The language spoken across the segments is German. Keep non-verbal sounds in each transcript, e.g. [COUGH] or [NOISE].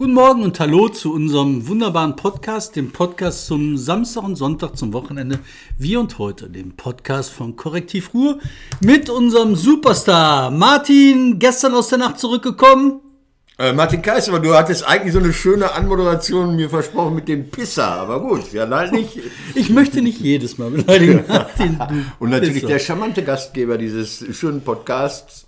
Guten Morgen und hallo zu unserem wunderbaren Podcast, dem Podcast zum Samstag und Sonntag zum Wochenende. Wir und heute, dem Podcast von Korrektiv Ruhr mit unserem Superstar Martin, gestern aus der Nacht zurückgekommen. Äh, Martin Kaiser, aber du hattest eigentlich so eine schöne Anmoderation mir versprochen mit dem Pisser, aber gut, ja, nein, nicht. Ich möchte nicht jedes Mal beleidigen, [LAUGHS] Martin. Und natürlich Pisser. der charmante Gastgeber dieses schönen Podcasts,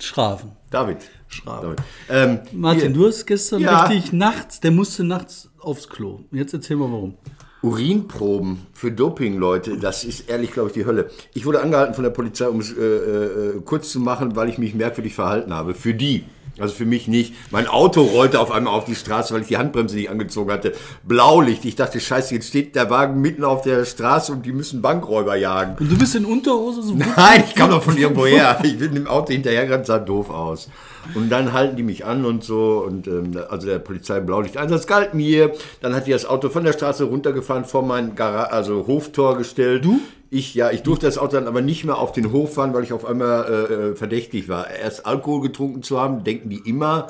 Schraven. David. Schraven. David. Ähm, Martin, hier, du hast gestern Ja. richtig nachts, der musste nachts aufs Klo. Jetzt erzähl mal warum. Urinproben für Doping-Leute, das ist ehrlich, glaube ich, die Hölle. Ich wurde angehalten von der Polizei, um es äh, äh, kurz zu machen, weil ich mich merkwürdig verhalten habe. Für die. Also für mich nicht. Mein Auto rollte auf einmal auf die Straße, weil ich die Handbremse nicht angezogen hatte. Blaulicht. Ich dachte, scheiße, jetzt steht der Wagen mitten auf der Straße und die müssen Bankräuber jagen. Und du bist in Unterhose so Nein, ich kam doch von irgendwo her. Ich bin im Auto hinterhergerannt, sah doof aus. Und dann halten die mich an und so. Und ähm, also der Polizei Blaulichteinsatz galt mir. Dann hat die das Auto von der Straße runtergefahren, vor mein Gara also Hoftor gestellt. Du? Ich, ja, ich durfte das Auto dann aber nicht mehr auf den Hof fahren, weil ich auf einmal äh, äh, verdächtig war. Erst Alkohol getrunken zu haben, denken die immer.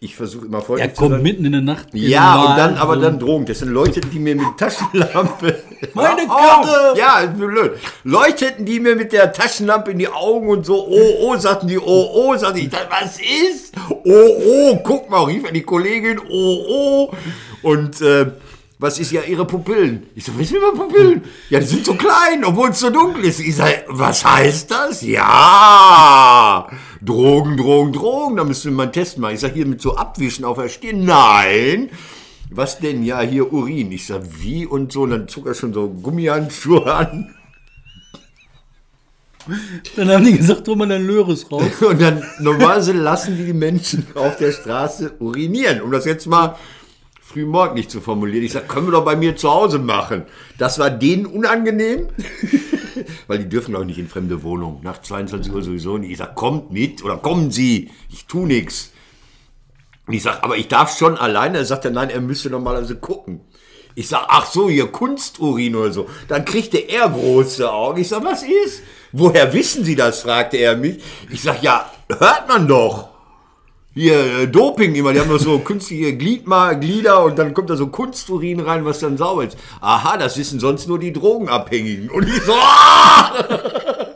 Ich versuche immer Er freundlich zu kommt sein. mitten in der Nacht. Ja, und dann aber dann Drogen. Das sind Leute, die mir mit Taschenlampe. [LAUGHS] Meine! Karte! Ja, ist blöd. Leuchteten die mir mit der Taschenlampe in die Augen und so, oh, oh, sagten die, oh, oh, sagte ich, was ist? Oh, oh, guck mal, rief die Kollegin, oh, oh. Und, äh, was ist ja ihre Pupillen? Ich so, was sind meine Pupillen? Ja, die sind so klein, obwohl es so dunkel ist. Ich sag, was heißt das? Ja, Drogen, Drogen, Drogen. Da müssen wir mal einen Test machen. Ich sag, hier mit so Abwischen auf der Stirn. Nein. Was denn? Ja, hier Urin. Ich sag, wie und so. Und dann zog er schon so Gummihandschuhe an. Dann haben die gesagt, hol mal dein Löres raus. [LAUGHS] Und dann normalerweise lassen die die Menschen auf der Straße urinieren. Um das jetzt mal frühmorgendlich zu formulieren. Ich sag, können wir doch bei mir zu Hause machen. Das war denen unangenehm. [LAUGHS] Weil die dürfen auch nicht in fremde Wohnungen. Nach 22 Uhr sowieso nicht. Ich sag, kommt mit oder kommen Sie. Ich tu nix. Und ich sag, aber ich darf schon alleine. Er sagt er, nein, er müsste normalerweise gucken. Ich sag, ach so, hier Kunsturin oder so. Dann kriegte er große Augen. Ich sag, was ist? Woher wissen Sie das? fragte er mich. Ich sag, ja, hört man doch. Hier, äh, Doping immer, die haben doch so künstliche Gliedma Glieder und dann kommt da so Kunsturin rein, was dann sauber ist. Aha, das wissen sonst nur die Drogenabhängigen. Und ich so, [LAUGHS] ah!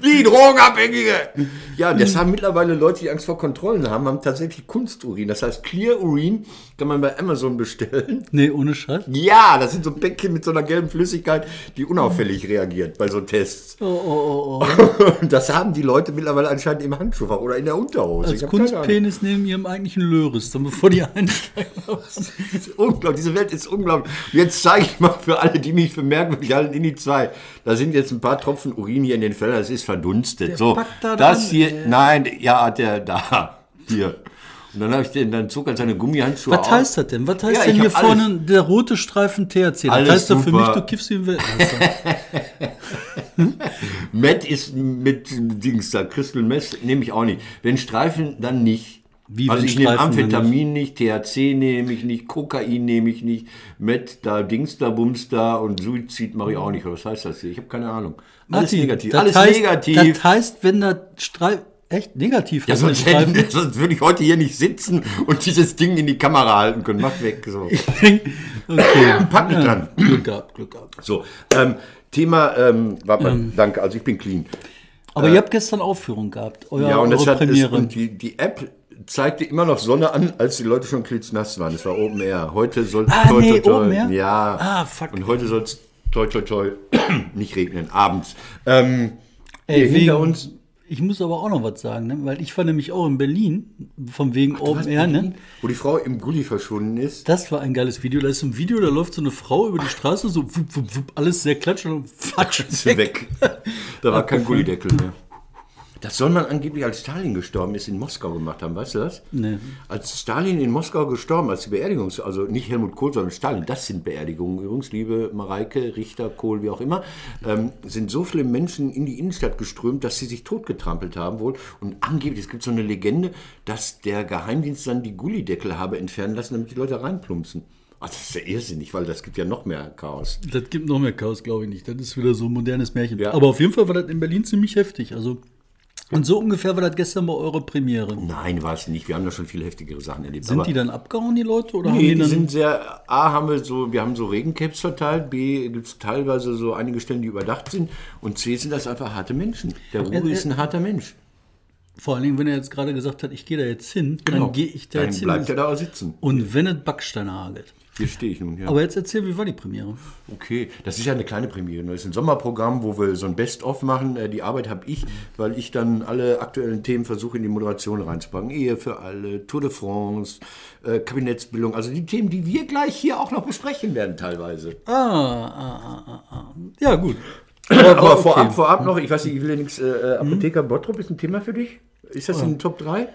Wie Drogenabhängige! Ja, das haben mittlerweile Leute, die Angst vor Kontrollen haben, haben tatsächlich Kunsturin. Das heißt, Clear Urin kann man bei Amazon bestellen. Nee, ohne Scheiß. Ja, das sind so Päckchen mit so einer gelben Flüssigkeit, die unauffällig reagiert bei so Tests. Oh, oh, oh, oh. Und [LAUGHS] das haben die Leute mittlerweile anscheinend im Handschuhfach oder in der Unterhose. Als Ich. Kunstpenis neben ihrem eigentlichen Löres, dann bevor die einsteigen. [LAUGHS] Das ist unglaublich. Diese Welt ist unglaublich. Jetzt zeige ich mal für alle, die mich für merkwürdig halten, in die zwei. Da sind jetzt ein paar Tropfen Urin hier in den Fellern. Das ist verdunstet. so, packt da das dran, hier, ey. nein, ja, hat der da. Hier. Und dann habe ich den, dann zog er seine Gummihandschuhe Was aus. heißt das denn? Was heißt Ja, denn hier alles. vorne der rote Streifen THC? Das Alles heißt doch für mich, du kiffst wie ein Weltmeister. [LAUGHS] Matt ist mit Dings da, Crystal Meth nehme ich auch nicht. Wenn Streifen, dann nicht. Wie, also ich nehme Amphetamin nicht, THC nehme ich nicht, Kokain nehme ich nicht, Met da, Dings da, Bums da und Suizid mache ich auch nicht. Was heißt das hier? Ich habe keine Ahnung. Alles Martin, negativ. das Alles heißt, negativ. Das heißt, wenn da Streifen. Echt negativ ja, der sonst, Streifen? sonst würde ich heute hier nicht sitzen und dieses Ding in die Kamera halten können. Mach weg. So, [LAUGHS] okay. [LAUGHS] Pack mich dran. Glück gehabt, Glück gehabt. so ähm, Thema, ähm, warte, danke, also ich bin clean. Aber ihr habt gestern Aufführung gehabt, euer, Ja, und, das eure hat, es, Premiere. und die, die App zeigte immer noch Sonne an, als die Leute schon klitschnass waren. Es war Open Air. Heute soll es Ah, nee, Open Air? Ja. Ah, fuck. Und heute soll es toi toi toi [CLEARS THROAT] nicht regnen, abends. Ähm, Ey, hier hinter wegen, uns. Ich muss aber auch noch was sagen, ne? weil ich war nämlich auch in Berlin, von wegen Open Air, ne? Wo die Frau im Gully verschwunden ist. Das war ein geiles Video. Da ist so ein Video, da läuft so eine Frau über die Straße, so wupp, wupp, wupp, alles sehr klatschend und [LAUGHS] fatsch Ist sie weg. Da war kein Gullideckel mehr. Das soll man angeblich, als Stalin gestorben ist, in Moskau gemacht haben, weißt du das? Nee. Als Stalin in Moskau gestorben, als die Beerdigung, also nicht Helmut Kohl, sondern Stalin, das sind Beerdigungen übrigens, liebe Mareike, Richter, Kohl, wie auch immer, ähm, sind so viele Menschen in die Innenstadt geströmt, dass sie sich totgetrampelt haben wohl. Und angeblich, es gibt so eine Legende, dass der Geheimdienst dann die Gullideckel habe entfernen lassen, damit die Leute reinplumpsen. Ach, das ist ja irrsinnig, weil das gibt ja noch mehr Chaos. Das gibt noch mehr Chaos, glaube ich nicht. Das ist wieder so ein modernes Märchen. Ja. Aber auf jeden Fall war das in Berlin ziemlich heftig. Also Und so ungefähr war das gestern bei eurer Premiere. Nein, war es nicht. Wir haben da schon viel heftigere Sachen erlebt. Sind die dann abgehauen, die Leute? Oder haben Nee, die die dann. sind sehr, A, haben wir so, wir haben so Regencaps verteilt, B, gibt es teilweise so einige Stellen, die überdacht sind und C, sind das einfach harte Menschen. Der Ruhe ist ein harter Mensch. vor allen Dingen, wenn er jetzt gerade gesagt hat, ich gehe da jetzt hin, dann gehe ich da Dann jetzt bleibt hin. er da auch sitzen. Und wenn es Backsteine hagelt. Hier stehe ich nun, ja. Aber jetzt erzähl, wie war die Premiere? Okay, das ist ja eine kleine Premiere. Das ist ein Sommerprogramm, wo wir so ein Best-of machen. Äh, Die Arbeit habe ich, weil ich dann alle aktuellen Themen versuche in die Moderation reinzupacken. Ehe für alle, Tour de France, äh, Kabinettsbildung. Also die Themen, die wir gleich hier auch noch besprechen werden teilweise. Ah, ah, ah, ah, ah. Ja, gut. Aber, war okay. vorab, vorab noch, ich weiß nicht, ich will ja nichts, äh, Apotheker Bottrop ist ein Thema für dich? Ist das in den Top 3?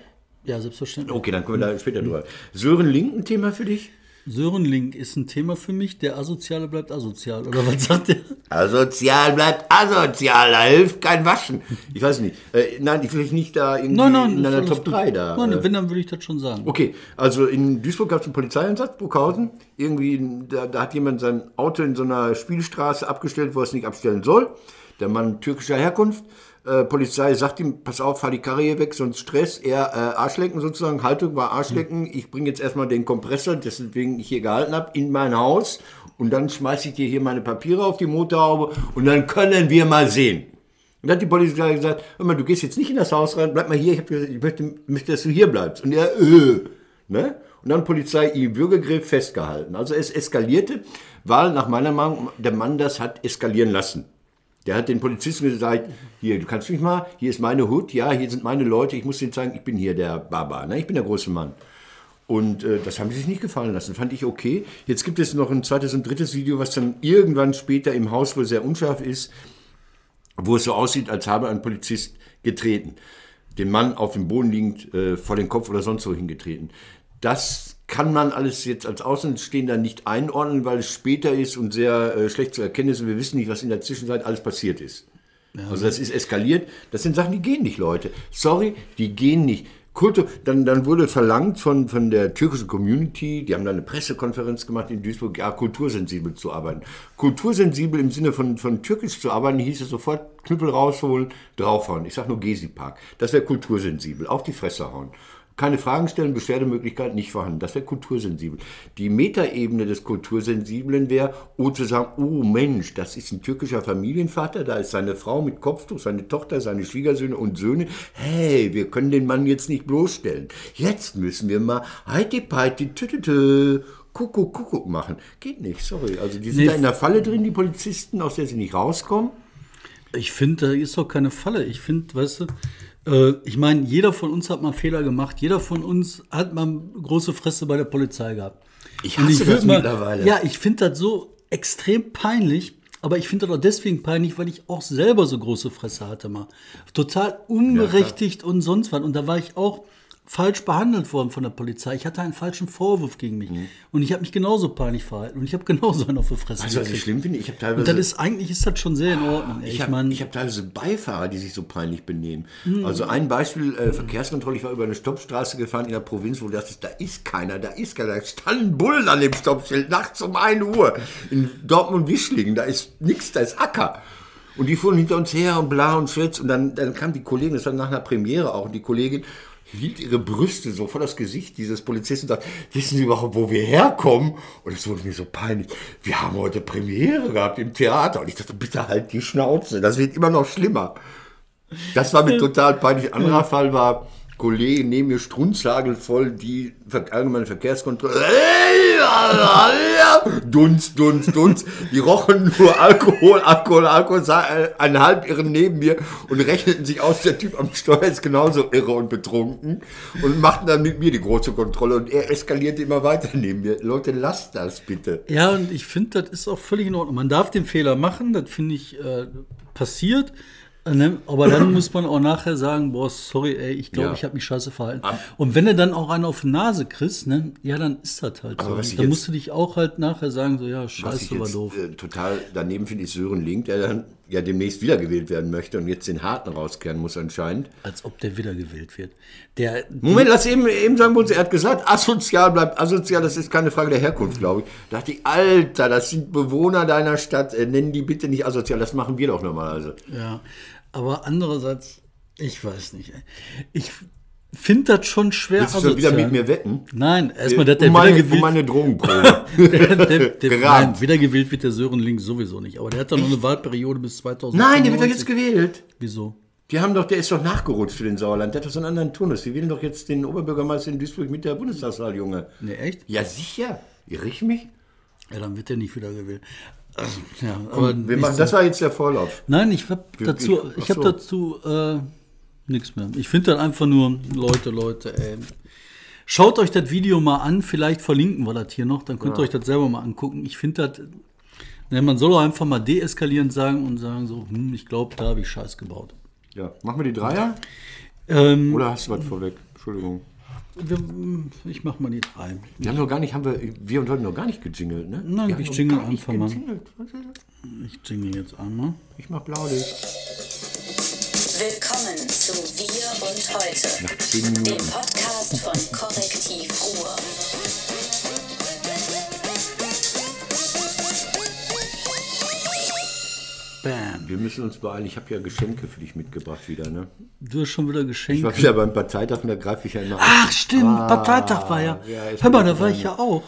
Ja, selbstverständlich. Okay, dann kommen wir da später drüber. Sören Link ein Thema für dich? Sören Link ist ein Thema für mich. Der Asoziale bleibt asozial. Oder was sagt der? Asozial bleibt asozial, da hilft kein Waschen. Ich weiß nicht. Äh, nein, ich will nicht da irgendwie Nein, nein, in einer Top gut. 3 da. Nein, äh, wenn, dann würde ich das schon sagen. Okay, also in Duisburg gab es einen Polizeieinsatz, Burghausen. Irgendwie, da, da hat jemand sein Auto in so einer Spielstraße abgestellt, wo er es nicht abstellen soll. Der Mann türkischer Herkunft. Äh, Polizei sagt ihm, pass auf, fahr die Karre hier weg, sonst Stress. Er äh, Arschlecken sozusagen, Haltung war Arschlecken. Ich bringe jetzt erstmal den Kompressor, deswegen ich hier gehalten habe, in mein Haus. Und dann schmeiße ich dir hier meine Papiere auf die Motorhaube und dann können wir mal sehen. Und dann hat die Polizei gesagt, hör mal, du gehst jetzt nicht in das Haus rein, bleib mal hier, ich, gesagt, ich möchte, möchte, dass du hier bleibst. Und er, äh, ne? Und dann Polizei im Bürgergriff festgehalten. Also es eskalierte, weil nach meiner Meinung der Mann das hat eskalieren lassen. Der hat den Polizisten gesagt, hier, du kannst mich mal, hier ist meine Hut, ja, hier sind meine Leute, ich muss denen zeigen, ich bin hier der Baba, ne? ich bin der große Mann. Und äh, das haben sie sich nicht gefallen lassen. Fand ich okay. Jetzt gibt es noch ein zweites und drittes Video, was dann irgendwann später im Haus wohl sehr unscharf ist, wo es so aussieht, als habe ein Polizist getreten. Den Mann auf dem Boden liegend äh, vor den Kopf oder sonst wo hingetreten. Das kann man alles jetzt als Außenstehender nicht einordnen, weil es später ist und sehr äh, schlecht zu erkennen ist und wir wissen nicht, was in der Zwischenzeit alles passiert ist. also das ist eskaliert. Das sind Sachen, die gehen nicht, Leute. Sorry, die gehen nicht. Kultur, dann, dann wurde verlangt von, von der türkischen Community, die haben da eine Pressekonferenz gemacht in Duisburg, ja, kultursensibel zu arbeiten. Kultursensibel im Sinne von, von türkisch zu arbeiten, hieß es sofort Knüppel rausholen, draufhauen. Ich sag nur Gesi-Park. Das wäre kultursensibel, auf die Fresse hauen. Keine Fragen stellen, Beschwerdemöglichkeit nicht vorhanden. Das wäre kultursensibel. Die Metaebene des Kultursensiblen wäre, oh, zu sagen, oh Mensch, das ist ein türkischer Familienvater, da ist seine Frau mit Kopftuch, seine Tochter, seine Schwiegersöhne und Söhne. Hey, wir können den Mann jetzt nicht bloßstellen. Jetzt müssen wir mal heiti peiti tütütü. Kuckuck, Kuckuck machen. Geht nicht, sorry. Also die sind Nee. da in der Falle drin, die Polizisten, aus der sie nicht rauskommen. Ich finde, da ist doch keine Falle. Ich finde, weißt du, ich meine, jeder von uns hat mal Fehler gemacht. Jeder von uns hat mal große Fresse bei der Polizei gehabt. Ich hasse würd das mittlerweile. Ja, ich finde das so extrem peinlich. Aber ich finde das auch deswegen peinlich, weil ich auch selber so große Fresse hatte mal. Total unberechtigt und sonst was. Und da war ich auch falsch behandelt worden von der Polizei. Ich hatte einen falschen Vorwurf gegen mich. Mhm. Und ich habe mich genauso peinlich verhalten. Und ich habe genauso einen auf die Fresse du, was ich schlimm finde? Ich habe teilweise. Und das ist eigentlich ist das schon sehr in Ordnung. ey. Ich Ich habe hab teilweise Beifahrer, die sich so peinlich benehmen. Mhm. Also ein Beispiel, äh, Verkehrskontrolle, ich war über eine Stoppstraße gefahren in der Provinz, wo du dachtest, da ist keiner, da ist keiner. Da standen Bullen an dem Stoppschild, nachts um 1 Uhr. In Dortmund-Wischlingen, da ist nichts, da ist Acker. Und die fuhren hinter uns her und bla und schwitz. Und dann, dann kam die Kollegin, das war nach einer Premiere auch, und die Kollegin hielt ihre Brüste so vor das Gesicht dieses Polizisten und sagt, wissen Sie überhaupt, wo wir herkommen? Und es wurde mir so peinlich. Wir haben heute Premiere gehabt im Theater. Und ich dachte, bitte halt die Schnauze. Das wird immer noch schlimmer. Das war mir [LAUGHS] total peinlich. Anderer Fall war, Kollege neben mir strunzhagelvoll die Ver allgemeine Verkehrskontrolle. [LAUGHS] Dunst, Dunst, Dunst. Die rochen nur Alkohol, Alkohol, Alkohol, sah ein Halbirren neben mir und rechneten sich aus, der Typ am Steuer ist genauso irre und betrunken und machten dann mit mir die große Kontrolle und er eskalierte immer weiter neben mir. Leute, lasst das bitte. Ja, und ich finde, das ist auch völlig in Ordnung. Man darf den Fehler machen, das finde ich äh, passiert. Ne? Aber dann [COUGHS] muss man auch nachher sagen, boah, sorry, ey, ich glaube, Ja. ich habe mich scheiße verhalten. Und wenn du dann auch einen auf die Nase kriegst, ne, ja, dann ist das halt so. Aber ich Dann jetzt- musst du dich auch halt nachher sagen, so, ja, ich scheiße, war doof. äh, total daneben finde, ist Sören Link, der dann ja demnächst wiedergewählt werden möchte und jetzt den Harten rauskehren muss anscheinend. Als ob der wiedergewählt wird. Der, Moment, lass eben, eben sagen, wo er hat gesagt, asozial bleibt asozial, das ist keine Frage der Herkunft, glaube ich. Da dachte ich, Alter, das sind Bewohner deiner Stadt, äh, nennen die bitte nicht asozial, das machen wir doch normalerweise. Ja, aber andererseits, Ich weiß nicht. Ich finde das schon schwer. Willst du schon wieder mit mir wetten? Nein, erstmal, dass der um, meine, wieder um meine Drogenprobe. [LAUGHS] der, der, der, nein, wieder gewählt wird der Sören Links sowieso nicht. Aber der hat doch noch eine Wahlperiode bis 2000. Nein, der wird doch jetzt gewählt. Wieso? Die haben doch, der ist doch nachgerutscht für den Sauerland. Der hat doch so einen anderen Turnus. Die wählen doch jetzt den Oberbürgermeister in Duisburg mit der Bundestagswahl, Junge. Ne, echt? Ja, sicher. Irre ich mich? Ja, dann wird der nicht wieder gewählt. Also, ja, aber Wir machen, das war jetzt der Vorlauf. Nein, ich habe dazu, ich- ich, habe so. dazu äh, nichts mehr. Ich finde dann einfach nur, Leute, Leute, ey. Schaut euch das Video mal an, vielleicht verlinken wir das hier noch, dann könnt ihr euch das selber mal angucken. Ich finde das, ne, man soll auch einfach mal deeskalierend sagen und sagen so, hm, ich glaube, da habe ich Scheiß gebaut. Ja, machen wir die Dreier? Ähm, Oder hast du was vorweg? Entschuldigung. wir, ich mach mal die drei. Wir haben noch gar nicht, haben wir, wir und heute noch gar nicht gejingelt, ne? Nein, Wir ich jingle einfach mal. Ich jingle jetzt einmal. Ich mach Blaulicht. Willkommen zu Wir und Heute, dem. Podcast von Korrektiv Ruhr. Bam. Wir müssen uns beeilen. Ich habe ja Geschenke für dich mitgebracht wieder, ne? Du hast schon wieder Ich Geschenke. war wieder beim Parteitag und da greife ich ja immer. Ach, stimmt, Parteitag war ja. ja, Hör mal, da war ich ja auch.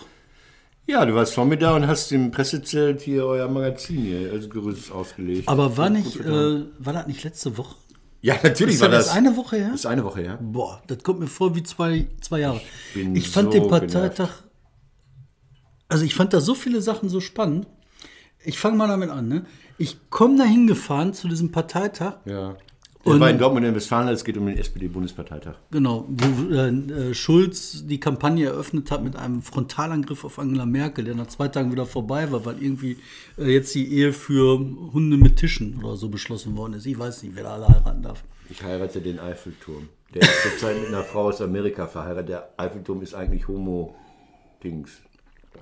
Ja, du warst vor mir da und hast im Pressezelt hier euer Magazin hier als Gerüst ausgelegt. Aber war Hat nicht, äh, war das nicht letzte Woche? Ja, natürlich Ist war das das. eine Woche her? Ist eine Woche her. Boah, das kommt mir vor wie zwei, zwei Jahre. Ich, bin fand so den Parteitag, also ich fand da so viele Sachen so spannend. Ich fange mal damit an. Ne? Ich komme da hingefahren zu diesem Parteitag, Ja. Der Und- war in Dortmund in Westfalen, es geht um den SPD-Bundesparteitag. genau, wo äh, äh, Schulz die Kampagne eröffnet hat mit einem Frontalangriff auf Angela Merkel, der nach zwei Tagen wieder vorbei war, weil irgendwie äh, jetzt die Ehe für Hunde mit Tischen oder so beschlossen worden ist. Ich weiß nicht, wer da alle heiraten darf. Ich heirate den Eiffelturm. Der ist zurzeit mit einer Frau aus Amerika verheiratet. Der Eiffelturm ist eigentlich Homo-Dings.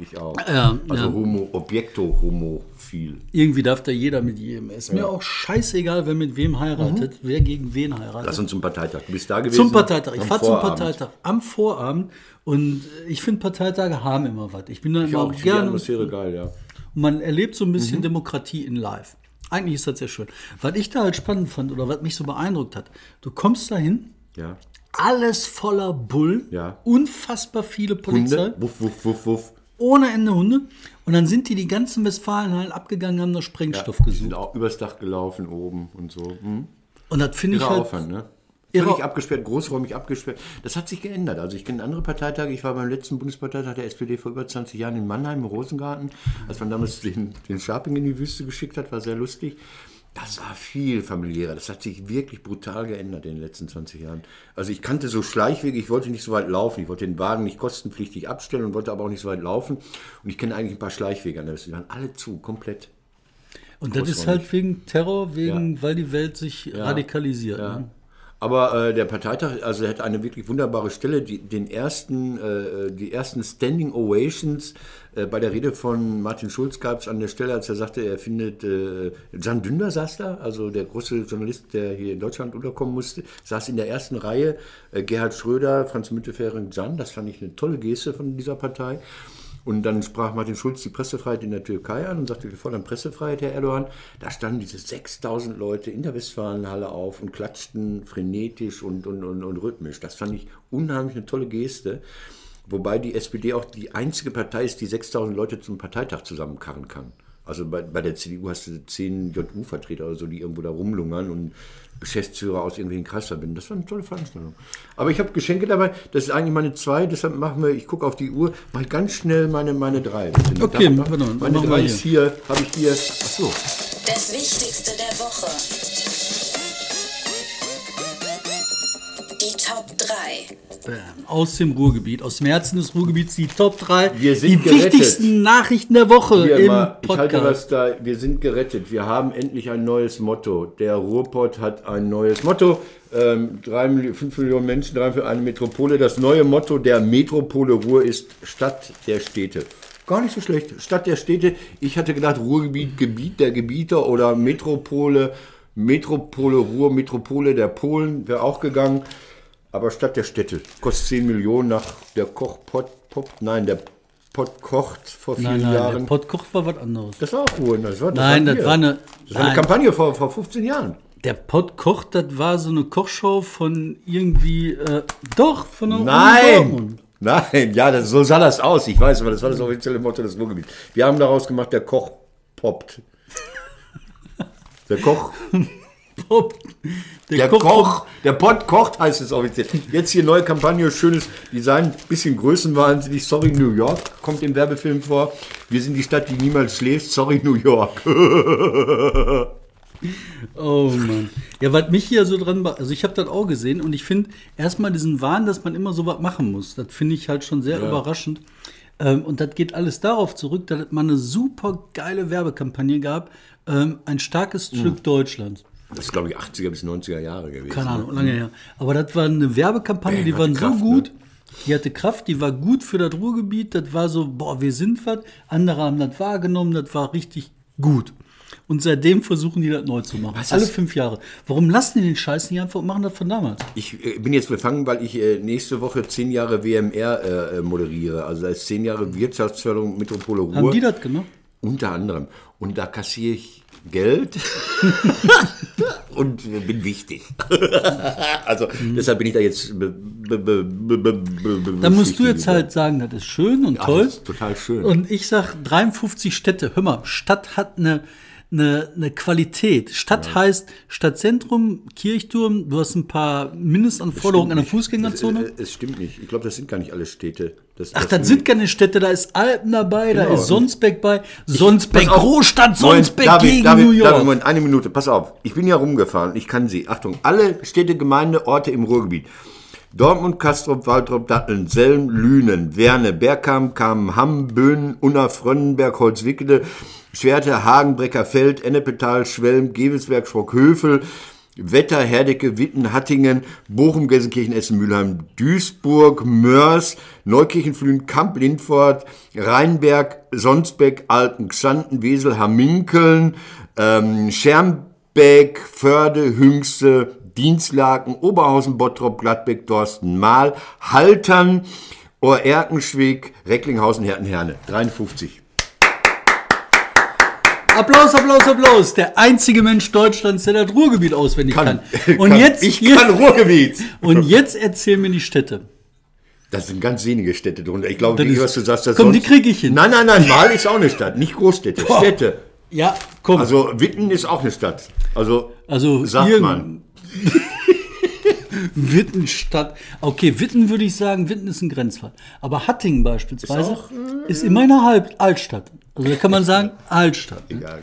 Ich auch. Ja, also ja. Homo, Objekto-Homophil. Irgendwie darf da jeder mit jedem. Ist mir auch scheißegal, wer mit wem heiratet, wer gegen wen heiratet. Lass uns zum Parteitag. Du bist da gewesen? Zum Parteitag. Ich fahre zum. Parteitag am Vorabend und ich finde Parteitage haben immer was. Ich bin da Ich immer auch. Ich finde die gerne. Atmosphäre geil, ja. Und man erlebt so ein bisschen Mhm. Demokratie in live. Eigentlich ist das sehr schön. Was ich da halt spannend fand oder was mich so beeindruckt hat, du kommst dahin, Ja. alles voller Bullen, Ja. unfassbar viele Polizei, Hunde. Wuff, wuff, wuff, wuff. Ohne Ende Hunde. Und dann sind die die ganzen Westfalenhallen abgegangen, haben noch Sprengstoff Die gesucht. sind auch übers Dach gelaufen oben und so. Hm? Und das finde ich halt. Aufwand, ne? Irre- Völlig abgesperrt, großräumig abgesperrt. Das hat sich geändert. Also ich kenne andere Parteitage. Ich war beim letzten Bundesparteitag der SPD vor über 20 Jahren in Mannheim im Rosengarten, als man damals den, den Scharping in die Wüste geschickt hat, war sehr lustig. Das war viel familiärer. Das hat sich wirklich brutal geändert in den letzten 20 Jahren. Also ich kannte so Schleichwege, ich wollte nicht so weit laufen. Ich wollte den Wagen nicht kostenpflichtig abstellen und wollte aber auch nicht so weit laufen. Und ich kenne eigentlich ein paar Schleichwege an der Wüste. Die waren alle zu, komplett. Und das ist halt wegen Terror, wegen, weil die Welt sich radikalisiert. Ne? Aber äh, der Parteitag, also er hat eine wirklich wunderbare Stelle, die, den ersten, äh, die ersten Standing Ovations äh, bei der Rede von Martin Schulz gab es an der Stelle, als er sagte, er findet, äh, Jan Dündar saß da, also der große Journalist, der hier in Deutschland unterkommen musste, saß in der ersten Reihe, äh, Gerhard Schröder, Franz Müntefering, Jan, das fand ich eine tolle Geste von dieser Partei. Und dann sprach Martin Schulz die Pressefreiheit in der Türkei an und sagte, wir fordern Pressefreiheit, Herr Erdogan. Da standen diese 6000 Leute in der Westfalenhalle auf und klatschten frenetisch und, und, und, und rhythmisch. Das fand ich unheimlich eine tolle Geste. Wobei die SPD auch die einzige Partei ist, die 6000 Leute zum Parteitag zusammenkarren kann. Also bei, bei der CDU hast du 10 JU-Vertreter oder so, die irgendwo da rumlungern und Geschäftsführer aus irgendwelchen Kreisverbänden. Das war eine tolle Veranstaltung. Aber ich habe Geschenke dabei. Das ist eigentlich meine zwei. Deshalb machen wir, ich gucke auf die Uhr, mache ich ganz schnell meine, meine drei. Okay, Da- machen wir noch. Meine drei hier. ist hier, habe ich hier. Achso, Das Wichtigste der Woche. Bam. Aus dem Ruhrgebiet, aus dem Herzen des Ruhrgebiets, die Top 3, Wir sind die gerettet. wichtigsten Nachrichten der Woche Hier im mal, ich halte Podcast. was da. Wir sind gerettet. Wir haben endlich ein neues Motto. Der Ruhrpott hat ein neues Motto. Ähm, drei, fünf Millionen Menschen, drei für eine Metropole. Das neue Motto der Metropole Ruhr ist Stadt der Städte. Gar nicht so schlecht. Stadt der Städte. Ich hatte gedacht, Ruhrgebiet, Gebiet der Gebieter oder Metropole, Metropole Ruhr, Metropole der Polen wäre auch gegangen. Aber Stadt der Städte. Kostet 10 Millionen nach der Kochpott, Pop, nein, der Pott kocht vor vielen Nein, nein, Jahren. der Pottkoch war was anderes. Das war auch Ruhe. Das war, das Nein, war das war eine- Das war eine nein. Kampagne vor, vor 15 Jahren. Der Pott kocht, das war so eine Kochshow von irgendwie, äh, doch, von Uni Nein! Nein, ja, das, so sah das aus. Ich weiß, aber das war das offizielle Motto des Ruhrgebiets. Wir haben daraus gemacht, der Koch poppt. Der Koch, [LAUGHS] Pop. Der Koch- Koch, der Pott kocht, heißt es offiziell. Jetzt hier neue Kampagne, schönes Design, bisschen größenwahnsinnig. Sorry, New York kommt im Werbefilm vor. Wir sind die Stadt, die niemals schläft. Sorry, New York. [LAUGHS] Oh Mann. Ja, was mich hier so dran war, also ich habe das auch gesehen und ich finde erstmal diesen Wahn, dass man immer so was machen muss, das finde ich halt schon sehr überraschend. Ähm, und das geht alles darauf zurück, dass mal eine super geile Werbekampagne gab, ähm, ein starkes Hm. Stück Deutschlands. Das ist, glaube ich, 80er bis 90er Jahre gewesen. Keine Ahnung, lange her. Aber das war eine Werbekampagne, Ey, die waren Kraft, so gut. ne? Die hatte Kraft, die war gut für das Ruhrgebiet. Das war so, boah, wir sind was. Andere haben das wahrgenommen, das war richtig gut. Und seitdem versuchen die das neu zu machen. Was Alle fünf Jahre. Warum lassen die den Scheiß nicht einfach und machen das von damals? Ich äh, bin jetzt befangen, weil ich äh, nächste Woche zehn Jahre WMR äh, äh, moderiere. Also als zehn Jahre Wirtschaftsförderung Metropole Ruhr. Haben die das gemacht? Unter anderem. Und da kassiere ich Geld [LAUGHS] und bin wichtig. [LAUGHS] also deshalb bin ich da jetzt. Da musst du jetzt halt sagen, das ist schön und Ach, toll. total schön. Und ich sag 53 Städte. Hör mal, Stadt hat eine, eine, eine Qualität. Stadt heißt Stadtzentrum, Kirchturm, du hast ein paar Mindestanforderungen an der Fußgängerzone. Es, äh, es stimmt nicht. Ich glaube, das sind gar nicht alle Städte. Das, Ach, das sind keine Städte, da ist Alpen dabei, da Genau. ist Sonsbeck bei. Sonsbeck, auf. Großstadt Moment, Sonsbeck David, gegen David, New York. David, Moment, eine Minute, pass auf. Ich bin ja rumgefahren, ich kann sie. Achtung, alle Städte, Gemeinde, Orte im Ruhrgebiet. Dortmund, Kastrop, Waldrop, Datteln, Selm, Lünen, Werne, Bergkamp, Kamen, Hamm, Böhnen, Unna, Frönnenberg, Holzwickede, Schwerte, Hagen, Breckerfeld, Ennepetal, Schwelm, Gevelsberg, Schrockhövel, Wetter, Herdecke, Witten, Hattingen, Bochum, Gelsenkirchen, Essen, Mülheim, Duisburg, Mörs, Neukirchen, Flühen, Kamp, Lindfort, Rheinberg, Sonsbeck, Alten, Xanten, Wesel, Hamminkeln, ähm, Schermbeck, Förde, Hüngste, Dienstlaken, Oberhausen, Bottrop, Gladbeck, Dorsten, Mahl, Haltern, Ohr-Erkenschwick, Recklinghausen, Herten-Herne. 53. Applaus, Applaus, Applaus. Der einzige Mensch Deutschlands, der das Ruhrgebiet auswendig kann. [LAUGHS] Und Kann- jetzt, Ich kann Ruhrgebiet. [LAUGHS] und jetzt erzähl mir die Städte. Das sind ganz wenige Städte drunter. Ich glaube, Das wie ist- was du sagst, das Komm, die sonst- krieg ich hin. Nein, nein, nein, Mal ist auch eine Stadt, nicht Großstädte, Städte. Ja, komm. Also Witten ist auch eine Stadt. Also, Also sagt man. [LAUGHS] Wittenstadt. Okay, Witten würde ich sagen, Witten ist ein Grenzfall. Aber Hattingen beispielsweise ist, auch, äh, immer eine Halb Altstadt. Also da kann man sagen, Altstadt. [LAUGHS] ne? Ja,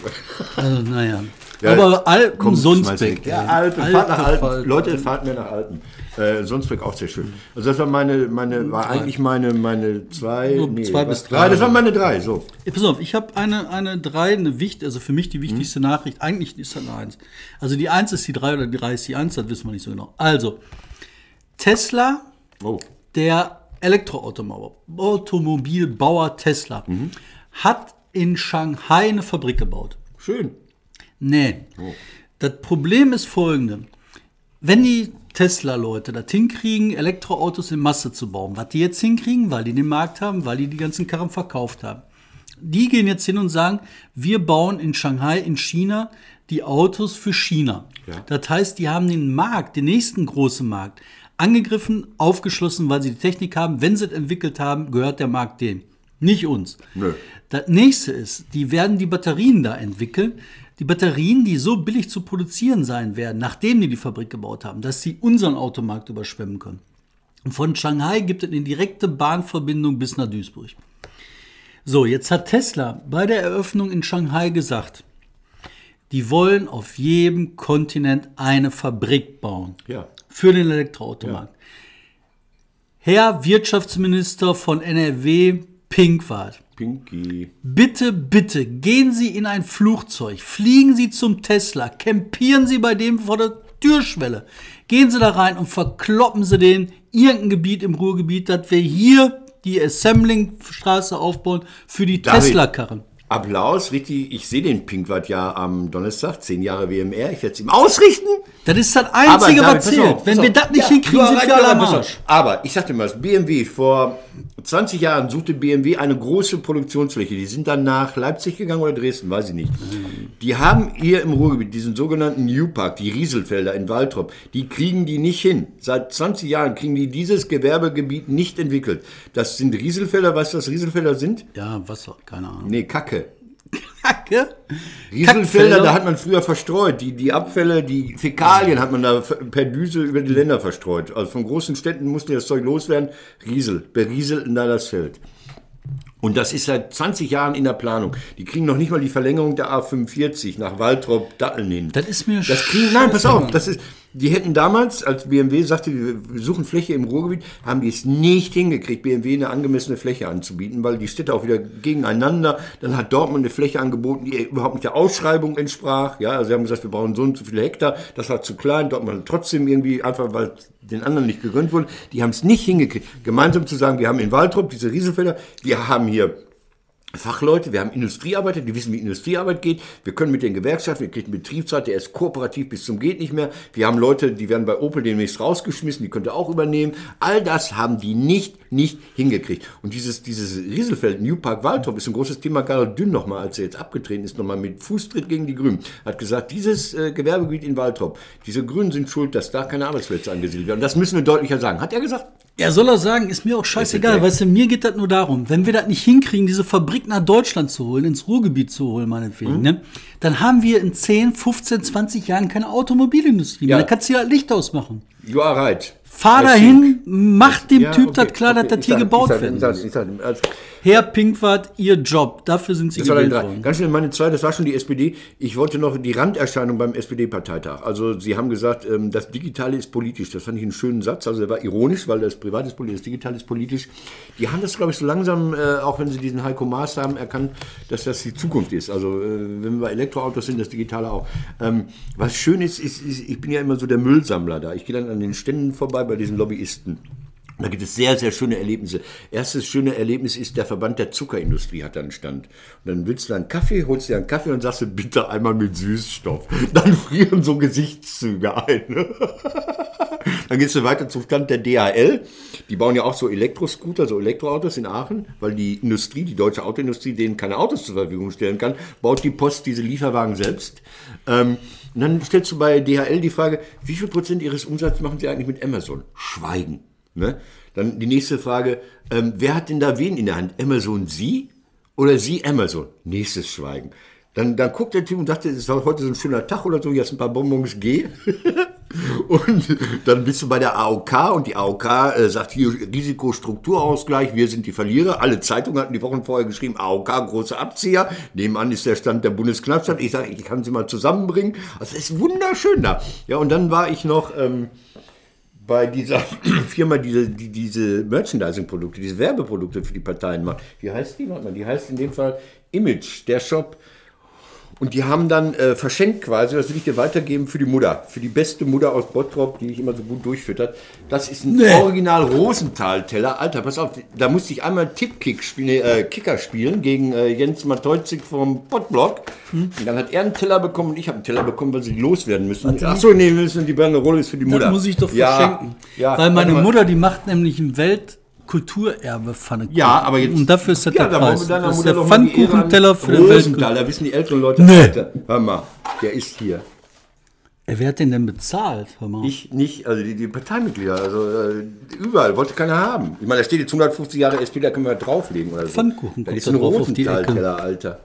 Also naja. Ja, Aber Alpen, komm, weg. Ja. Alpen, Alter fahrt nach Alpen. Falter. Leute, fahrt mir nach Alpen. Äh, Sonsbeck auch sehr schön. Also das war meine, meine, war eigentlich meine, meine zwei, So nee, zwei bis drei. Das waren meine drei, so. Ja, Pass auf, ich habe eine, eine drei, eine wichtig, also für mich die wichtigste Nachricht. Eigentlich ist das eine Eins. Also die Eins ist die drei oder die drei ist die Eins, das wissen wir nicht so genau. Also, Tesla, Oh. der Elektroautomobilbauer Tesla, Mhm. hat in Shanghai eine Fabrik gebaut. Schön. Nee. Oh. Das Problem ist folgende. Wenn die Tesla-Leute das hinkriegen, Elektroautos in Masse zu bauen, was die jetzt hinkriegen, weil die den Markt haben, weil die die ganzen Karren verkauft haben, die gehen jetzt hin und sagen, wir bauen in Shanghai, in China, die Autos für China. Ja. Das heißt, die haben den Markt, den nächsten großen Markt, angegriffen, aufgeschlossen, weil sie die Technik haben. Wenn sie es entwickelt haben, gehört der Markt denen, nicht uns. Nö. Das nächste ist, die werden die Batterien da entwickeln. Die Batterien, die so billig zu produzieren sein werden, nachdem die die Fabrik gebaut haben, dass sie unseren Automarkt überschwemmen können. Und von Shanghai gibt es eine direkte Bahnverbindung bis nach Duisburg. So, jetzt hat Tesla bei der Eröffnung in Shanghai gesagt, die wollen auf jedem Kontinent eine Fabrik bauen Ja. für den Elektroautomarkt. Herr Wirtschaftsminister von NRW Pinkwart, Pinky. bitte, bitte gehen Sie in ein Flugzeug, fliegen Sie zum Tesla, campieren Sie bei dem vor der Türschwelle, gehen Sie da rein und verkloppen Sie den irgendein Gebiet im Ruhrgebiet, dass wir hier die Assembling-Straße aufbauen für die. Tesla-Karren. Applaus, richtig. Ich sehe den Pinkwart ja am Donnerstag, zehn Jahre WMR. Ich werde es ihm ausrichten. Das ist das Einzige, David, was zählt. auf, Wenn wir das nicht Ja, hinkriegen, sind wir alle am. Arsch. Aber ich sagte mal, das BMW vor 20 Jahren suchte BMW eine große Produktionsfläche. Die sind dann nach Leipzig gegangen oder Dresden, weiß ich nicht. Die haben hier im Ruhrgebiet diesen sogenannten New Park, die Rieselfelder in Waltrop, die kriegen die nicht hin. Seit 20 Jahren kriegen die dieses Gewerbegebiet nicht entwickelt. Das sind Rieselfelder, weißt du, was Rieselfelder sind? Ja, Wasser, keine Ahnung. Nee, Kacke. Kacke. Rieselfelder, da hat man früher verstreut. Die, die Abfälle, die Fäkalien hat man da per Düse über die Länder verstreut. Also von großen Städten musste das Zeug loswerden. Riesel, berieselten da das Feld. Und das ist seit 20 Jahren in der Planung. Die kriegen noch nicht mal die Verlängerung der A45 nach Waltrop, Datteln hin. Das ist mir Das kriegen, nein, pass auf, das ist, die hätten damals, als BMW sagte, wir suchen Fläche im Ruhrgebiet, haben die es nicht hingekriegt, BMW eine angemessene Fläche anzubieten, weil die Städte auch wieder gegeneinander, dann hat Dortmund eine Fläche angeboten, die überhaupt nicht der Ausschreibung entsprach, ja, also sie haben gesagt, wir brauchen so und so viele Hektar, das war zu klein, Dortmund trotzdem irgendwie, einfach weil den anderen nicht gegönnt wurde, die haben es nicht hingekriegt, gemeinsam zu sagen, wir haben in Waltrop diese Riesenfelder, wir haben hier Fachleute, wir haben Industriearbeiter, die wissen, wie Industriearbeit geht. Wir können mit den Gewerkschaften, wir kriegen Betriebsrat, der ist kooperativ bis zum geht nicht mehr. Wir haben Leute, die werden bei Opel demnächst rausgeschmissen, die könnt ihr auch übernehmen. All das haben die nicht, nicht hingekriegt. Und dieses, dieses Rieselfeld, New Park Waldrop, ist ein großes Thema. Karl Dünn nochmal, als er jetzt abgetreten ist, nochmal mit Fußtritt gegen die Grünen, hat gesagt, dieses äh, Gewerbegebiet in Waldrop, diese Grünen sind schuld, dass da keine Arbeitsplätze angesiedelt werden. Und das müssen wir deutlicher sagen. Hat er gesagt? Ja, soll er sagen, ist mir auch scheißegal. Weißt du, mir geht das nur darum, wenn wir das nicht hinkriegen, diese Fabrik nach Deutschland zu holen, ins Ruhrgebiet zu holen, meinetwegen, ne, dann haben wir in 10, 15, 20 Jahren keine Automobilindustrie mehr. Ja. Da kannst du ja Licht ausmachen. You are right. Fahr dahin, mach dem Ja, Typ okay, das klar, okay. dass das hier sag- gebaut werden ich Herr Pinkwart, Ihr Job, dafür sind Sie Das gewählt worden. Ganz schnell meine zwei, das war schon die SPD. Ich wollte noch die Randerscheinung beim SPD-Parteitag. Also Sie haben gesagt, ähm, das Digitale ist politisch. Das fand ich einen schönen Satz. Also der war ironisch, weil das Privat ist politisch, das Digitale ist politisch. Die haben das, glaube ich, so langsam, äh, auch wenn Sie diesen Heiko Maas haben, erkannt, dass das die Zukunft ist. Also äh, wenn wir bei Elektroautos sind, das Digitale auch. Ähm, was schön ist, ist, ist, ich bin ja immer so der Müllsammler da. Ich gehe dann an den Ständen vorbei bei diesen Lobbyisten. Da gibt es sehr, sehr schöne Erlebnisse. Erstes schöne Erlebnis ist, der Verband der Zuckerindustrie hat einen Stand. Und dann willst du einen Kaffee, holst dir einen Kaffee und sagst du, bitte einmal mit Süßstoff. Dann frieren so Gesichtszüge ein. [LAUGHS] Dann gehst du weiter zum Stand der DHL. Die bauen ja auch so Elektroscooter, so Elektroautos in Aachen, weil die Industrie, die deutsche Autoindustrie, denen keine Autos zur Verfügung stellen kann, baut die Post diese Lieferwagen selbst. Ähm, und dann stellst du bei DHL die Frage, wie viel Prozent ihres Umsatzes machen sie eigentlich mit Amazon? Schweigen. Ne? Dann die nächste Frage, ähm, wer hat denn da wen in der Hand? Amazon Sie oder Sie Amazon? Nächstes Schweigen. Dann, dann guckt der Typ und dachte, es war heute so ein schöner Tag oder so, jetzt ein paar Bonbons, geh. [LAUGHS] und dann bist du bei der AOK und die AOK äh, sagt hier Risikostrukturausgleich, wir sind die Verlierer. Alle Zeitungen hatten die Wochen vorher geschrieben, AOK, große Abzieher. Nebenan ist der Stand der Bundesknappstadt. Ich sage, ich kann sie mal zusammenbringen. Also es ist wunderschön da. Ja, und dann war ich noch... Ähm, bei dieser [CLEARS THROAT] Firma, diese, die diese Merchandising-Produkte, diese Werbeprodukte für die Parteien macht. Wie heißt die? Warte mal, die heißt in dem Fall Image, der Shop. Und die haben dann äh, verschenkt quasi, das will ich dir weitergeben für die Mutter, für die beste Mutter aus Bottrop, die ich immer so gut durchfüttert. Das ist ein Original Rosenthal-Teller. Alter, pass auf, da musste ich einmal Tippkick spielen, äh, Kicker spielen gegen äh, Jens Matoizig vom Pottblock. Und dann hat er einen Teller bekommen und ich habe einen Teller bekommen, weil sie loswerden müssen. Achso, nee, wir müssen die Banderole ist für die Mutter. Das muss ich doch Ja, verschenken. Ja, Weil meine. Mutter, die macht nämlich ein Weltkulturerbe Pfannkuchen. Ja, aber jetzt. Und dafür ist das ja, der da Preis. Das ist der Pfannkuchenteller für den Rosenthal, Weltkultur. da wissen die älteren Leute. Nee. Alter, hör mal, der ist hier. Ey, Wer hat den denn bezahlt? Hör mal. Ich nicht, also die, die Parteimitglieder, also äh, überall, wollte keiner haben. Ich meine, da steht jetzt 150 Jahre SPD, da können wir drauflegen oder so. Pfannkuchen kommt ist da ein drauf auf die Ecke. Rosenthal-Teller, Alter.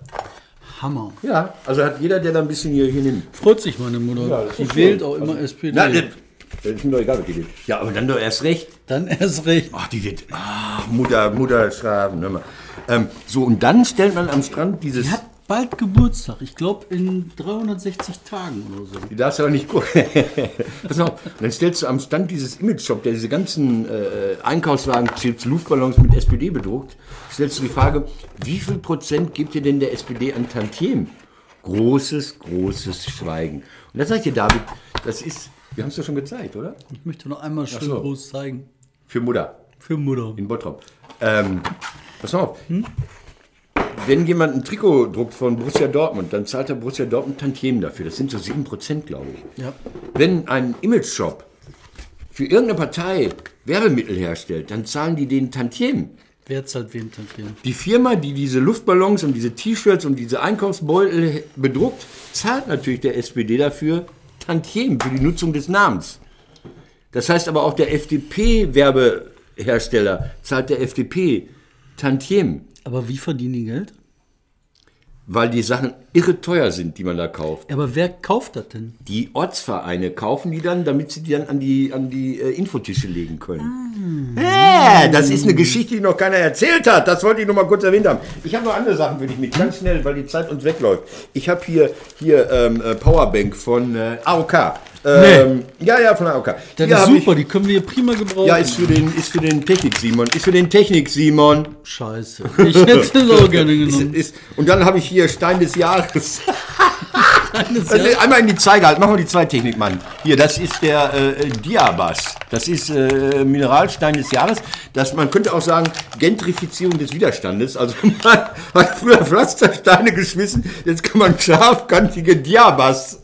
Hammer. Ja, also hat jeder, der da ein bisschen hier, hier nimmt. Freut sich meine Mutter. Ja, die wählt auch immer SPD. Nein, äh, das ist mir doch egal, was die will. Ja, aber dann doch erst recht. Dann erst recht. Ach, die wird, ach, Mutter, Mutter schraben. hör mal. Ähm, so, und dann stellt man am Strand dieses... Die hat bald Geburtstag. Ich glaube in 360 Tagen oder so. Die darfst du aber nicht gucken. [LAUGHS] Pass auf, dann stellst du am Stand dieses Image-Shop, der diese ganzen äh, Einkaufswagen, Chips, Luftballons mit SPD bedruckt, stellst du die Frage, wie viel Prozent gibt ihr denn der SPD an Tantiem? Großes, großes Schweigen. Und da sag ich dir, David, das ist, wir haben es ja schon gezeigt, oder? Ich möchte noch einmal schön so. groß zeigen. Für Mutter Für Mutter. in Bottrop. Ähm, pass auf. wenn jemand ein Trikot druckt von Borussia Dortmund, dann zahlt der Borussia Dortmund Tantiemen dafür. Das sind so 7%, glaube ich. Ja. Wenn ein Image-Shop für irgendeine Partei Werbemittel herstellt, dann zahlen die den Tantiemen. Wer zahlt wem Tantiemen? Die Firma, die diese Luftballons und diese T-Shirts und diese Einkaufsbeutel bedruckt, zahlt natürlich der SPD dafür Tantiemen für die Nutzung des Namens. Das heißt aber auch der FDP-Werbehersteller zahlt der FDP Tantiemen, Aber wie verdienen die Geld? Weil die Sachen irre teuer sind, die man da kauft. Aber wer kauft das denn? Die Ortsvereine kaufen die dann, damit sie die dann an die, an die äh, Infotische legen können. Äh, das ist eine Geschichte, die noch keiner erzählt hat. Das wollte ich noch mal kurz erwähnt haben. Ich habe noch andere Sachen für dich mit, ganz schnell, weil die Zeit uns wegläuft. Ich habe hier, hier ähm, äh, Powerbank von äh, AOK. Ähm, Ja, ja, von AOK. Das Hier ist super, die können wir hier prima gebrauchen. Ich, ja, ist für den, ist für den Technik-Simon. Ist für den Technik-Simon. Scheiße. Ich hätte es auch [LAUGHS] gerne Ist, genommen. ist, und dann habe ich hier Stein des Jahres. [LAUGHS] Eines Also Jahr- einmal in die Zeige halt, machen wir die zwei Technik, Mann. Hier, das ist der äh, Diabas. Das ist äh, Mineralstein des Jahres. Das, man könnte auch sagen, Gentrifizierung des Widerstandes. Also [LAUGHS] man hat früher Pflastersteine geschmissen, jetzt kann man scharfkantige Diabas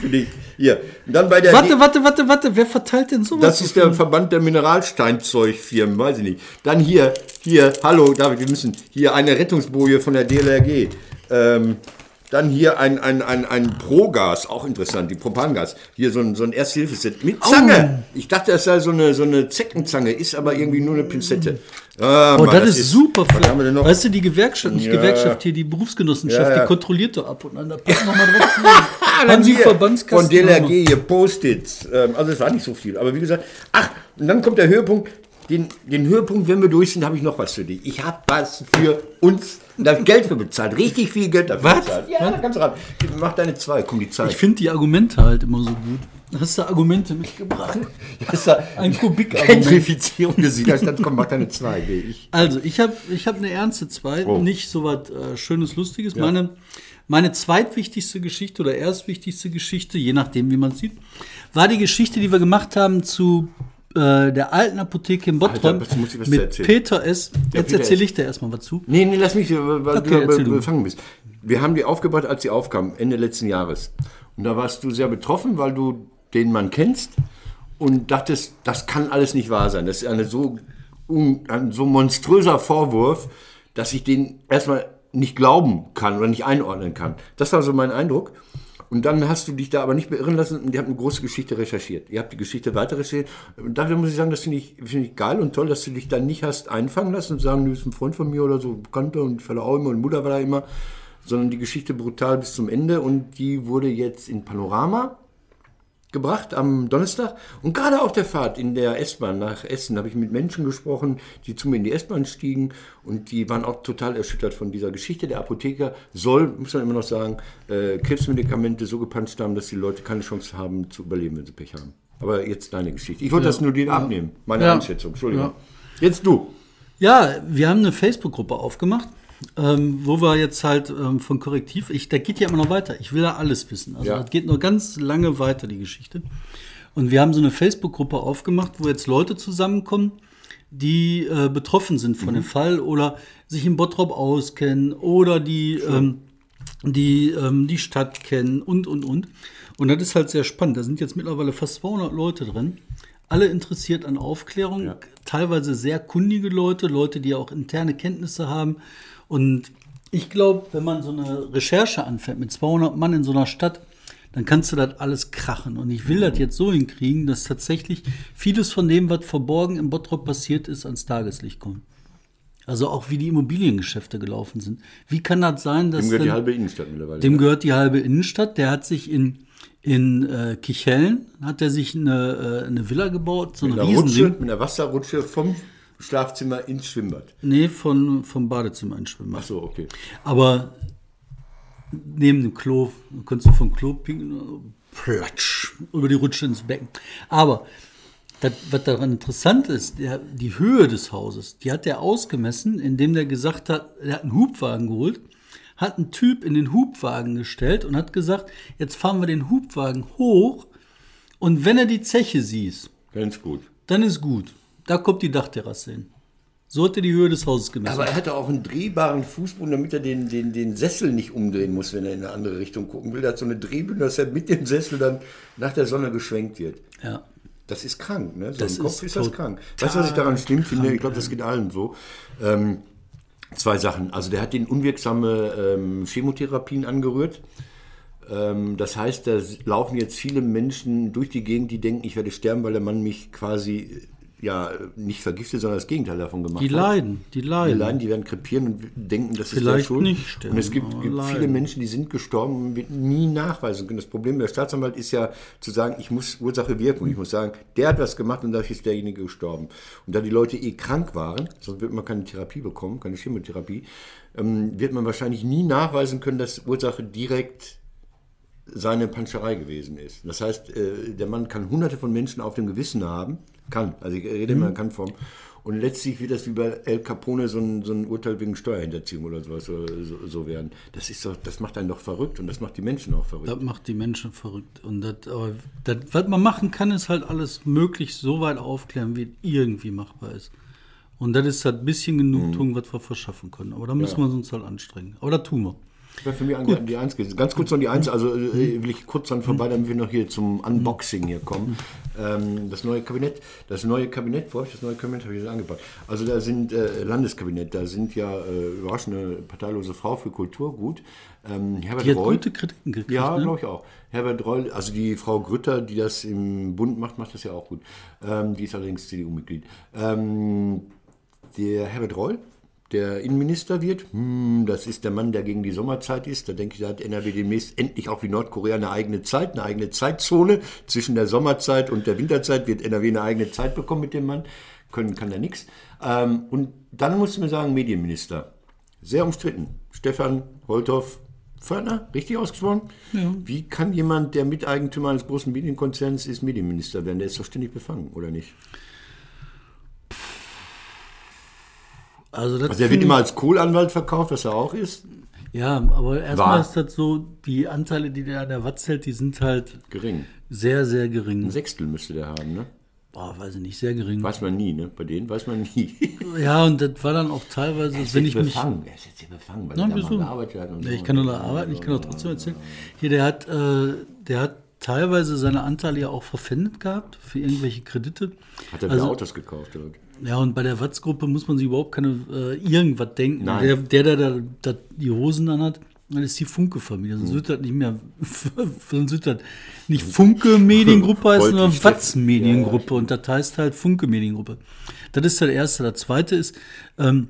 für dich. Hier. Und dann bei der Warte, warte, warte, warte. Wer verteilt denn sowas? das ist der Verband der Mineralsteinzeugfirmen, weiß ich nicht. Dann hier, hier, hallo David, wir müssen, hier eine Rettungsboje von der DLRG. Ähm, dann hier ein, ein, ein, ein Progas, auch interessant, die Propangas. Hier so ein, so ein Ersthilfeset mit Zange. Ich dachte, das sei so eine, so eine Zeckenzange, ist aber irgendwie nur eine Pinzette. Ah, Oh, Mann, das, ist super. Was haben wir denn noch? Weißt du, die Gewerkschaft, nicht Ja. Gewerkschaft hier, die Berufsgenossenschaft, Ja, ja. die kontrolliert doch ab und an. Da packen wir mal drauf. [LAUGHS] Ah, Haben Sie hier Verbandskasten? Von DLRG hier, Post-its. Ähm, also es war nicht so viel. Aber wie gesagt, ach, und dann kommt der Höhepunkt. Den, den Höhepunkt, wenn wir durch sind, habe ich noch was für dich. Ich habe was für uns. Da hab ich Geld für bezahlt. Richtig viel Geld dafür Was? bezahlt. Ja, du ran. Mach deine zwei. Komm, die Zeit. Ich finde die Argumente halt immer so gut. Hast du Argumente mitgebracht? [LAUGHS] Das ist Ein Kubikargument. Gentrifizierung des Widerstands. Komm, mach deine zwei. Ich. Also, ich habe ich hab eine ernste zwei, Oh. nicht so was äh, Schönes, Lustiges. Meine, meine zweitwichtigste Geschichte oder erstwichtigste Geschichte, je nachdem, wie man es sieht, war die Geschichte, die wir gemacht haben zu äh, der alten Apotheke in Bottrop mit erzählen? Peter S. Jetzt Peter erzähle ich dir erstmal was zu. Nee, nee, lass mich, äh, weil Okay, du. befangen bist. Wir haben die aufgebaut, als sie aufkam, Ende letzten Jahres. Und da warst du sehr betroffen, weil du den Mann kennst und dachtest, das kann alles nicht wahr sein. Das ist eine so, ein so monströser Vorwurf, dass ich den erstmal nicht glauben kann oder nicht einordnen kann. Das war so mein Eindruck. Und dann hast du dich da aber nicht beirren lassen und ihr habt eine große Geschichte recherchiert. Ihr habt die Geschichte weiter recherchiert. Und dafür muss ich sagen, das finde ich, finde ich geil und toll, dass du dich dann nicht hast einfangen lassen und sagen, du bist ein Freund von mir oder so, Bekannter und ich falle auch immer und Mutter war da immer, sondern die Geschichte brutal bis zum Ende und die wurde jetzt in Panorama gebracht am Donnerstag. Und gerade auf der Fahrt in der S-Bahn nach Essen habe ich mit Menschen gesprochen, die zu mir in die S-Bahn stiegen und die waren auch total erschüttert von dieser Geschichte. Der Apotheker soll, muss man immer noch sagen, äh, Krebsmedikamente so gepanscht haben, dass die Leute keine Chance haben zu überleben, wenn sie Pech haben. Aber jetzt deine Geschichte. Ich wollte das nur dir abnehmen, meine Ja. Einschätzung. Entschuldigung. Ja. Jetzt du. Ja, wir haben eine Facebook-Gruppe aufgemacht, ähm, wo wir jetzt halt ähm, von Korrektiv, ich, da geht ja immer noch weiter. Ich will da alles wissen. Also Ja. das geht noch ganz lange weiter, die Geschichte. Und wir haben so eine Facebook-Gruppe aufgemacht, wo jetzt Leute zusammenkommen, die äh, betroffen sind von dem Fall oder sich in Bottrop auskennen oder die, ähm, die ähm, die Stadt kennen und, und, und. Und das ist halt sehr spannend. Da sind jetzt mittlerweile fast 200 Leute drin. Alle interessiert an Aufklärung, teilweise sehr kundige Leute, Leute, die auch interne Kenntnisse haben. Und ich glaube, wenn man so eine Recherche anfängt mit 200 Mann in so einer Stadt, dann kannst du das alles krachen. Und ich will das jetzt so hinkriegen, dass tatsächlich vieles von dem, was verborgen im Bottrop passiert ist, ans Tageslicht kommt. Also auch wie die Immobiliengeschäfte gelaufen sind. Wie kann das sein, dass Dem gehört die denn- halbe Innenstadt mittlerweile. dem gehört die halbe Innenstadt. Der hat sich in, in äh, Kichellen, hat er sich eine, äh, eine Villa gebaut, so mit, einer Rutsche, Riesending. mit einer Wasserrutsche vom Schlafzimmer ins Schwimmbad. Nee, von, vom Badezimmer ins Schwimmbad. Ach so, okay. Aber neben dem Klo, kannst du vom Klo pinkeln, platsch, über die Rutsche ins Becken. Aber das, was daran interessant ist, der, die Höhe des Hauses, die hat er ausgemessen, indem der gesagt hat, er hat einen Hubwagen geholt, hat einen Typ in den Hubwagen gestellt und hat gesagt, jetzt fahren wir den Hubwagen hoch und wenn er die Zeche sieht, Ganz gut. dann ist gut. Da kommt die Dachterrasse hin. So hat er die Höhe des Hauses gemessen. Aber er hatte auch einen drehbaren Fußboden, damit er den, den, den Sessel nicht umdrehen muss, wenn er in eine andere Richtung gucken will. Er hat so eine Drehbühne, dass er mit dem Sessel dann nach der Sonne geschwenkt wird. ja. Das ist krank, ne? So Das im Kopf ist ist, das krank. Weißt du, was ich daran schlimm finde? Ich glaube, das geht allen so. Ähm, zwei Sachen. Also der hat den unwirksame ähm, Chemotherapien angerührt. Ähm, das heißt, da laufen jetzt viele Menschen durch die Gegend, die denken, ich werde sterben, weil der Mann mich quasi ja nicht vergiftet, sondern das Gegenteil davon gemacht Die leiden, die Die leiden. leiden, die werden krepieren und denken, das ist Vielleicht der Schuld. nicht sterben, und es gibt, gibt viele leiden. Menschen, die sind gestorben und wird nie nachweisen können. Das Problem der Staatsanwalt ist ja zu sagen, ich muss Ursache Wirkung. Ich muss sagen, der hat was gemacht und dadurch ist derjenige gestorben. Und da die Leute eh krank waren, sonst wird man keine Therapie bekommen, keine Chemotherapie, ähm, wird man wahrscheinlich nie nachweisen können, dass Ursache direkt seine Panscherei gewesen ist. Das heißt, äh, der Mann kann hunderte von Menschen auf dem Gewissen haben, kann, also ich rede immer in Kannform, und letztlich wird das wie bei El Capone so ein, so ein Urteil wegen Steuerhinterziehung oder sowas so, so, so werden. Das ist doch, das macht einen doch verrückt und das macht die Menschen auch verrückt. Das macht die Menschen verrückt. Und das, aber das, was man machen kann, ist halt alles möglichst so weit aufklären, wie irgendwie machbar ist. Und das ist halt ein bisschen Genugtuung, was wir verschaffen können. Aber da müssen Ja. wir uns halt anstrengen. Aber das tun wir. Wäre für mich an, die Eins gewesen. Ganz kurz noch die Eins, also äh, will ich kurz dann vorbei, damit wir noch hier zum Unboxing hier kommen. Ähm, das neue Kabinett, das neue Kabinett, wo habe ich das neue Kabinett habe ich das angepackt? Also da sind äh, Landeskabinett, da sind ja äh, überraschende parteilose Frau für Kultur, gut. Ähm, Herbert Die hat Reul. gute Kritiken gekriegt. Ja, ne? glaube ich auch. Herbert Reul, also die Frau Grütter, die das im Bund macht, macht das ja auch gut. Ähm, die ist allerdings CDU-Mitglied. Ähm, der Herbert Reul, der Innenminister wird, hm, das ist der Mann, der gegen die Sommerzeit ist. Da denke ich, da hat NRW demnächst endlich auch wie Nordkorea eine eigene Zeit, eine eigene Zeitzone. Zwischen der Sommerzeit und der Winterzeit wird NRW eine eigene Zeit bekommen mit dem Mann. Können kann er nichts. Ähm, und dann musste man sagen, Medienminister. Sehr umstritten. Stefan Holthoff Fördner, richtig ausgesprochen? Wie kann jemand, der Miteigentümer eines großen Medienkonzerns ist, Medienminister werden? Der ist doch ständig befangen, oder nicht? Also, das Also er wird immer als Kohlanwalt verkauft, was er auch ist. Ja, aber erstmal ist das so, die Anteile, die der an der Watz hält, die sind halt Gering. sehr, sehr gering. Ein Sechstel müsste der haben, ne? Boah, weiß ich nicht, sehr gering. Weiß man nie, ne? Bei denen weiß man nie. [LAUGHS] Ja, und das war dann auch teilweise, wenn ich mich. befangen. Er ist jetzt hier befangen, weil Na, er mal gearbeitet hat. Und Ja, so. ich kann nur da arbeiten, ich kann auch trotzdem erzählen. Hier, der hat, äh, der hat teilweise seine Anteile ja auch verpfändet gehabt für irgendwelche Kredite. Hat er also, wieder Autos gekauft? Oder? Ja, und bei der Watz-Gruppe muss man sich überhaupt keine äh, irgendwas denken. Nein. Der, der, der, der, der die Hosen an hat, das ist die Funke-Familie. [LAUGHS] Sonst wird das nicht mehr, sonst wird das nicht Funke-Mediengruppe heißen, sondern Watz-Mediengruppe. Und das heißt halt Funke-Mediengruppe. Das ist der erste. Der zweite ist, ähm,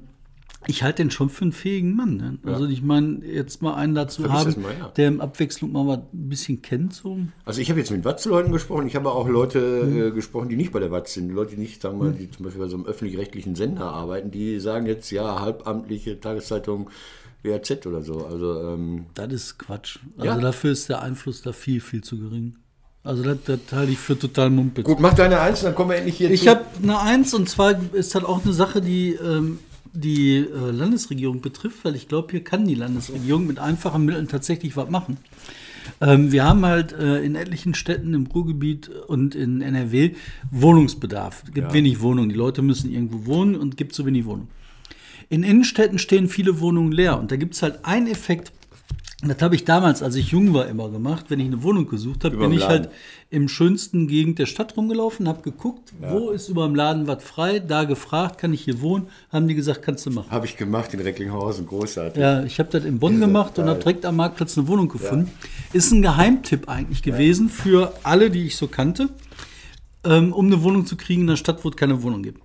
ich halte den schon für einen fähigen Mann. Ne? Also ich meine, jetzt mal einen dazu Vergiss haben, mal, ja. der im Abwechslung mal was ein bisschen kennt. So. Also ich habe jetzt mit Watz-Leuten gesprochen, ich habe auch Leute Mhm. äh, gesprochen, die nicht bei der Watz sind. Leute, die nicht, sagen wir mal, die zum Beispiel bei so einem öffentlich-rechtlichen Sender arbeiten, die sagen jetzt, ja, halbamtliche Tageszeitung WAZ oder so. Also ähm, Das ist Quatsch. Also Ja. dafür ist der Einfluss da viel, viel zu gering. Also das, das halte ich für total mumpitz. gut, mach deine Eins, dann kommen wir endlich hier Ich habe eine Eins und zwar ist das auch eine Sache, die ähm, die äh, Landesregierung betrifft, weil ich glaube, hier kann die Landesregierung mit einfachen Mitteln tatsächlich was machen. Ähm, wir haben halt äh, in etlichen Städten im Ruhrgebiet und in NRW Wohnungsbedarf. Es gibt Ja. wenig Wohnungen. Die Leute müssen irgendwo wohnen und gibt zu wenig Wohnungen. In Innenstädten stehen viele Wohnungen leer und da gibt es halt einen Effekt. Das habe ich damals, als ich jung war, immer gemacht. Wenn ich eine Wohnung gesucht habe, bin ich Laden. halt im schönsten Gegend der Stadt rumgelaufen, habe geguckt, wo ist über dem Laden was frei, da gefragt, kann ich hier wohnen, haben die gesagt, kannst du machen. Habe ich gemacht in Recklinghausen, großartig. Ja, ich habe das in Bonn gemacht und habe direkt am Marktplatz eine Wohnung gefunden. Ist ein Geheimtipp eigentlich gewesen für alle, die ich so kannte, ähm, um eine Wohnung zu kriegen in einer Stadt, wo es keine Wohnung gibt.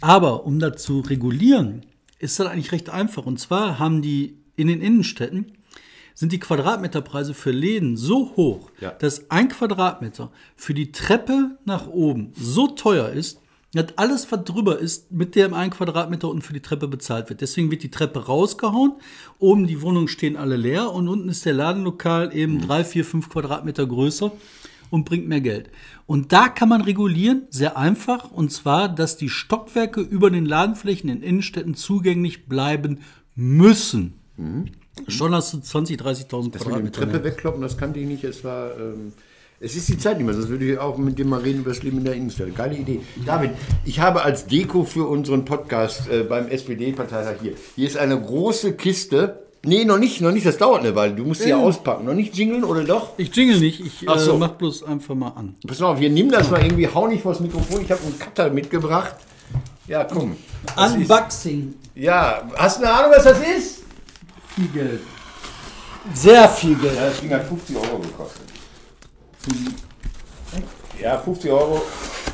Aber um das zu regulieren, ist das eigentlich recht einfach. Und zwar haben die in den Innenstädten sind die Quadratmeterpreise für Läden so hoch, Ja. dass ein Quadratmeter für die Treppe nach oben so teuer ist, dass alles, was drüber ist, mit dem einen Quadratmeter unten für die Treppe bezahlt wird. Deswegen wird die Treppe rausgehauen, oben die Wohnungen stehen alle leer und unten ist der Ladenlokal eben drei, vier, fünf Quadratmeter größer und bringt mehr Geld. Und da kann man regulieren, sehr einfach, und zwar, dass die Stockwerke über den Ladenflächen in Innenstädten zugänglich bleiben müssen. Schon hast du 20.000, 30.000 Das mit dem Quadratmeter. Treppe wegkloppen, das kannte ich nicht. Es war, ähm, Es ist die Zeit nicht mehr, sonst würde ich auch mit dir mal reden über das Leben in der Innenstadt. Geile Idee. David, ich habe als Deko für unseren Podcast äh, beim SPD-Parteitag hier, hier ist eine große Kiste. Nee, noch nicht, noch nicht, das dauert eine Weile. Du musst sie ja auspacken. Noch nicht jingeln, oder doch? Ich jingle nicht, ich Ach so. äh, mach bloß einfach mal an. Pass mal auf, wir nehmen das mal irgendwie, hau nicht vors Mikrofon. Ich habe einen Cutter mitgebracht. Ja, komm. Unboxing. Ja, hast du eine Ahnung, was das ist? Viel Geld. Sehr viel Geld. Ja, das Ding hat 50 Euro gekostet. Ja, 50 Euro.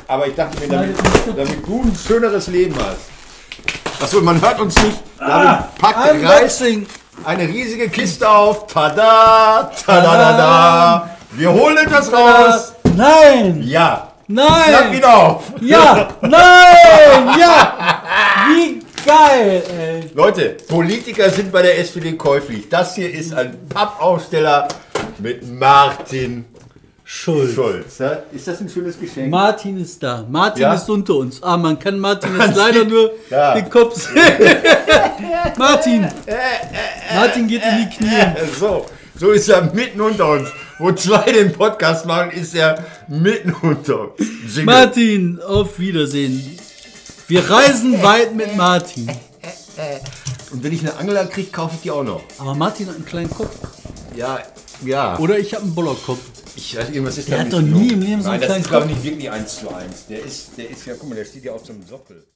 Aber ich dachte mir, damit, damit du ein schöneres Leben hast. Achso, man hört uns nicht. David packt reißt eine riesige Kiste auf. Tada, tada, da, da. Wir holen etwas raus. Nein! Ja. Schlag Nein! ihn auf. Ja! Nein! Ja! [LAUGHS] Wie geil, ey! Leute, Politiker sind bei der SPD käuflich. Das hier ist ein Pappaussteller mit Martin Schuld. Schulz. Ja, Ist das ein schönes Geschenk? Martin ist da. Martin Ja. ist unter uns. Ah, man kann Martin [LAUGHS] jetzt leider nur Ja. den Kopf sehen. [LAUGHS] Martin! Martin geht in die Knie. [LAUGHS] So, so ist er mitten unter uns. Wo zwei den Podcast machen, ist er mitten unter uns. Martin, auf Wiedersehen. Wir reisen [LAUGHS] weit mit Martin. Und wenn ich eine Angler kriege, kaufe ich die auch noch. Aber Martin hat einen kleinen Kopf. Ja, ja. Oder ich habe einen Bollerkopf. Ich weiß, irgendwas ist Der da hat nicht doch nie im Leben so einen Nein, das kleinen ist glaube Kopf. ich nicht wirklich eins zu eins. Der ist, der ist ja, guck mal, der steht ja auf so einem Sockel.